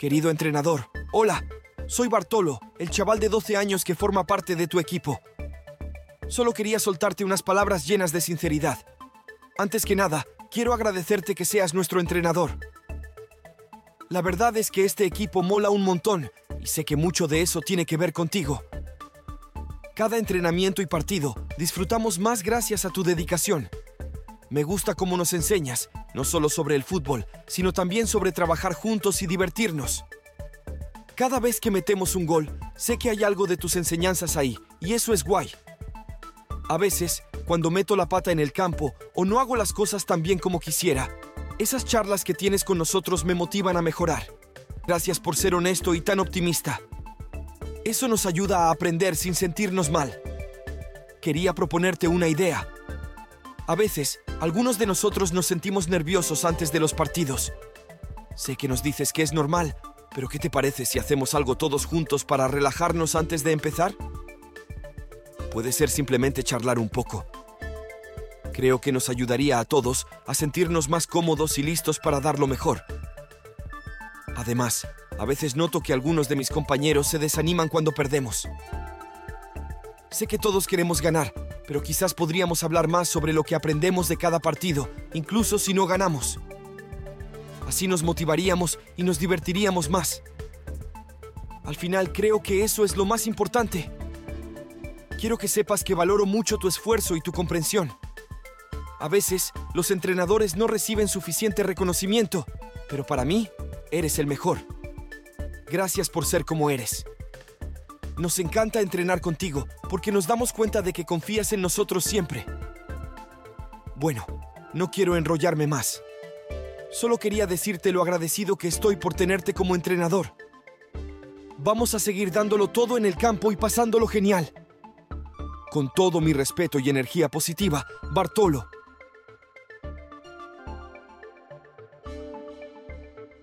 Querido entrenador, hola, soy Bartolo, el chaval de 12 años que forma parte de tu equipo. Solo quería soltarte unas palabras llenas de sinceridad. Antes que nada, quiero agradecerte que seas nuestro entrenador. La verdad es que este equipo mola un montón y sé que mucho de eso tiene que ver contigo. Cada entrenamiento y partido disfrutamos más gracias a tu dedicación. Me gusta cómo nos enseñas, no solo sobre el fútbol, sino también sobre trabajar juntos y divertirnos. Cada vez que metemos un gol, sé que hay algo de tus enseñanzas ahí, y eso es guay. A veces, cuando meto la pata en el campo o no hago las cosas tan bien como quisiera, esas charlas que tienes con nosotros me motivan a mejorar. Gracias por ser honesto y tan optimista. Eso nos ayuda a aprender sin sentirnos mal. Quería proponerte una idea. A veces, algunos de nosotros nos sentimos nerviosos antes de los partidos. Sé que nos dices que es normal, pero ¿qué te parece si hacemos algo todos juntos para relajarnos antes de empezar? Puede ser simplemente charlar un poco. Creo que nos ayudaría a todos a sentirnos más cómodos y listos para dar lo mejor. Además, a veces noto que algunos de mis compañeros se desaniman cuando perdemos. Sé que todos queremos ganar, pero quizás podríamos hablar más sobre lo que aprendemos de cada partido, incluso si no ganamos. Así nos motivaríamos y nos divertiríamos más. Al final creo que eso es lo más importante. Quiero que sepas que valoro mucho tu esfuerzo y tu comprensión. A veces, los entrenadores no reciben suficiente reconocimiento, pero para mí, eres el mejor. Gracias por ser como eres. Nos encanta entrenar contigo porque nos damos cuenta de que confías en nosotros siempre. Bueno, no quiero enrollarme más. Solo quería decirte lo agradecido que estoy por tenerte como entrenador. Vamos a seguir dándolo todo en el campo y pasándolo genial. Con todo mi respeto y energía positiva, Bartolo,